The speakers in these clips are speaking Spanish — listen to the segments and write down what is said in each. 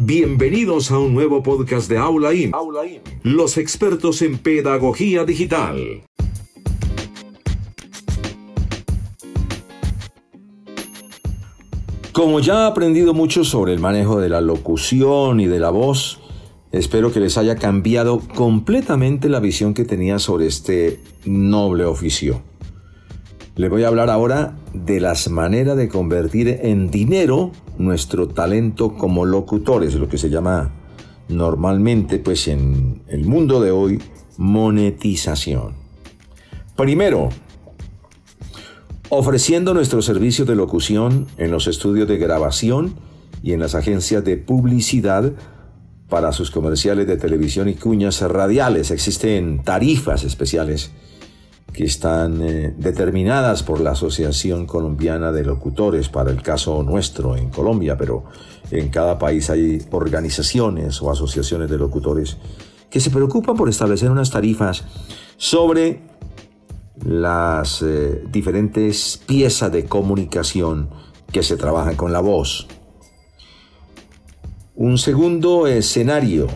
Bienvenidos a un nuevo podcast de Aula IM, los expertos en pedagogía digital. Como ya he aprendido mucho sobre el manejo de la locución y de la voz, espero que les haya cambiado completamente la visión que tenía sobre este noble oficio. Les voy a hablar ahora de las maneras de convertir en dinero nuestro talento como locutores, lo que se llama normalmente pues en el mundo de hoy monetización. Primero, ofreciendo nuestro servicio de locución en los estudios de grabación y en las agencias de publicidad para sus comerciales de televisión y cuñas radiales. Existen tarifas especiales que están eh, determinadas por la Asociación Colombiana de Locutores para el caso nuestro en Colombia, pero en cada país hay organizaciones o asociaciones de locutores que se preocupan por establecer unas tarifas sobre las eh, diferentes piezas de comunicación que se trabajan con la voz. Un segundo escenario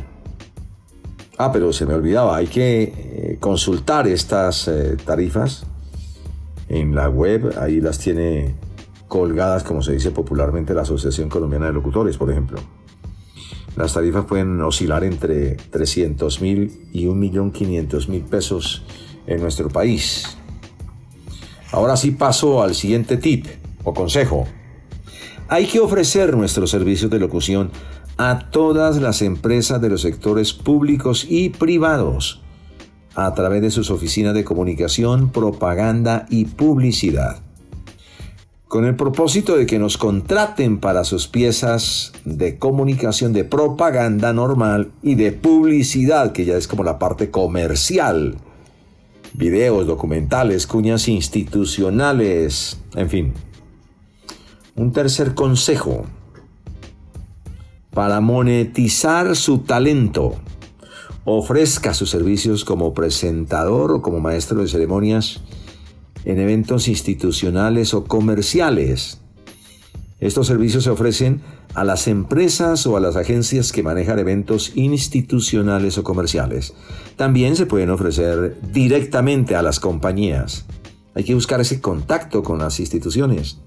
Ah, pero se me olvidaba, hay que eh, consultar estas eh, tarifas en la web, ahí las tiene colgadas, como se dice popularmente, la Asociación Colombiana de Locutores, por ejemplo. Las tarifas pueden oscilar entre 300 mil y 1.500.000 pesos en nuestro país. Ahora sí paso al siguiente tip o consejo. Hay que ofrecer nuestros servicios de locución a todas las empresas de los sectores públicos y privados a través de sus oficinas de comunicación, propaganda y publicidad, con el propósito de que nos contraten para sus piezas de comunicación de propaganda normal y de publicidad, que ya es como la parte comercial, videos, documentales, cuñas institucionales, en fin. Un tercer consejo para monetizar su talento. Ofrezca sus servicios como presentador o como maestro de ceremonias en eventos institucionales o comerciales. Estos servicios se ofrecen a las empresas o a las agencias que manejan eventos institucionales o comerciales. También se pueden ofrecer directamente a las compañías. Hay que buscar ese contacto con las instituciones.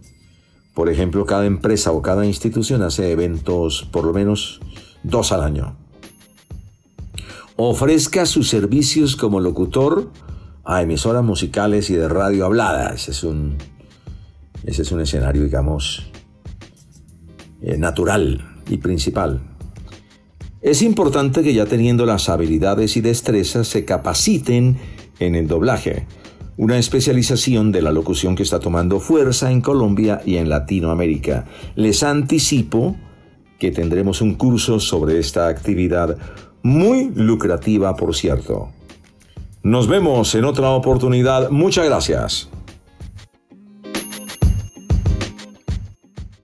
Por ejemplo, cada empresa o cada institución hace eventos por lo menos dos al año. Ofrezca sus servicios como locutor a emisoras musicales y de radio hablada. Ese es un, ese es un escenario, digamos, eh, natural y principal. Es importante que ya teniendo las habilidades y destrezas se capaciten en el doblaje una especialización de la locución que está tomando fuerza en Colombia y en Latinoamérica. Les anticipo que tendremos un curso sobre esta actividad muy lucrativa, por cierto. Nos vemos en otra oportunidad. Muchas gracias.